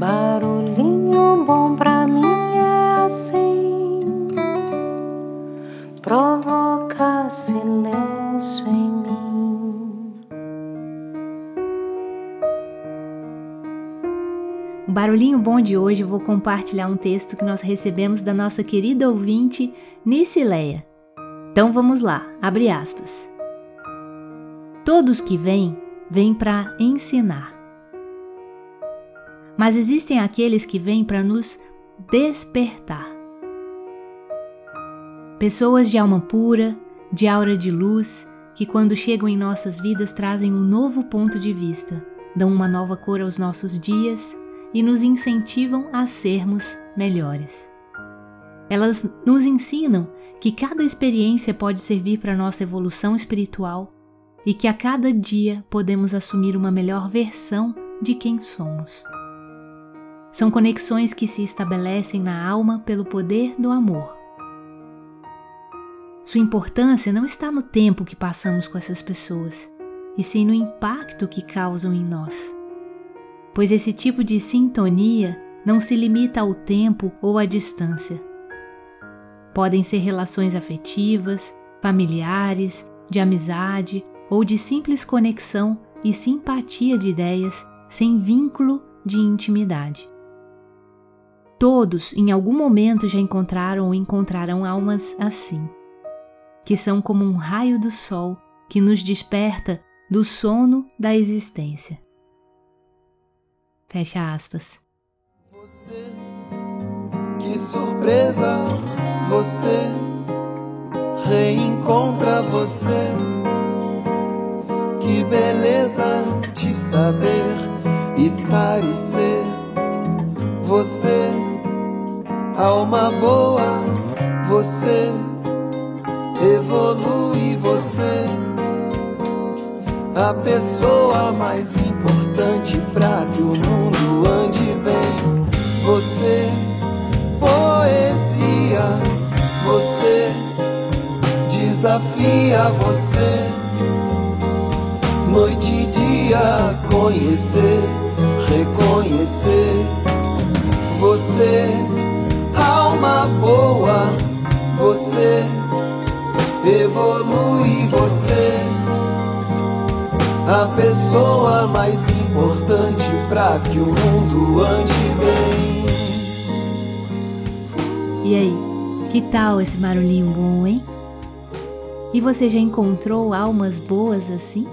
Barulhinho bom pra mim é assim, provoca silêncio em mim. O barulhinho bom de hoje vou compartilhar um texto que nós recebemos da nossa querida ouvinte Nicileia. Então vamos lá, abre aspas. Todos que vêm, vêm para ensinar. Mas existem aqueles que vêm para nos despertar. Pessoas de alma pura, de aura de luz, que quando chegam em nossas vidas trazem um novo ponto de vista, dão uma nova cor aos nossos dias e nos incentivam a sermos melhores. Elas nos ensinam que cada experiência pode servir para nossa evolução espiritual e que a cada dia podemos assumir uma melhor versão de quem somos. São conexões que se estabelecem na alma pelo poder do amor. Sua importância não está no tempo que passamos com essas pessoas, e sim no impacto que causam em nós. Pois esse tipo de sintonia não se limita ao tempo ou à distância. Podem ser relações afetivas, familiares, de amizade ou de simples conexão e simpatia de ideias sem vínculo de intimidade. Todos, em algum momento, já encontraram ou encontrarão almas assim, que são como um raio do sol que nos desperta do sono da existência. Fecha aspas. Você, que surpresa, você reencontra você que beleza de saber estar e ser você, alma boa, você evolui você, a pessoa mais importante para que o mundo ande bem. Você, poesia, você desafia você noite e dia conhecer, reconhecer você, boa, você evolui você, a pessoa mais importante para que o mundo ande bem. E aí, que tal esse barulhinho bom, hein? E você já encontrou almas boas assim?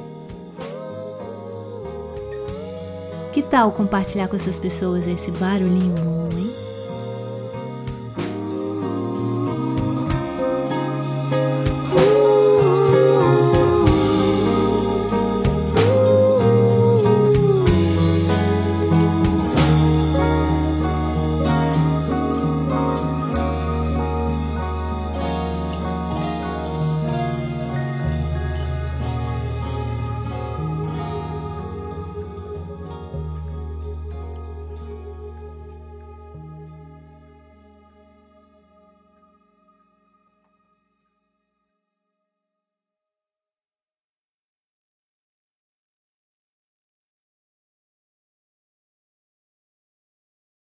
Que tal compartilhar com essas pessoas esse barulhinho bom?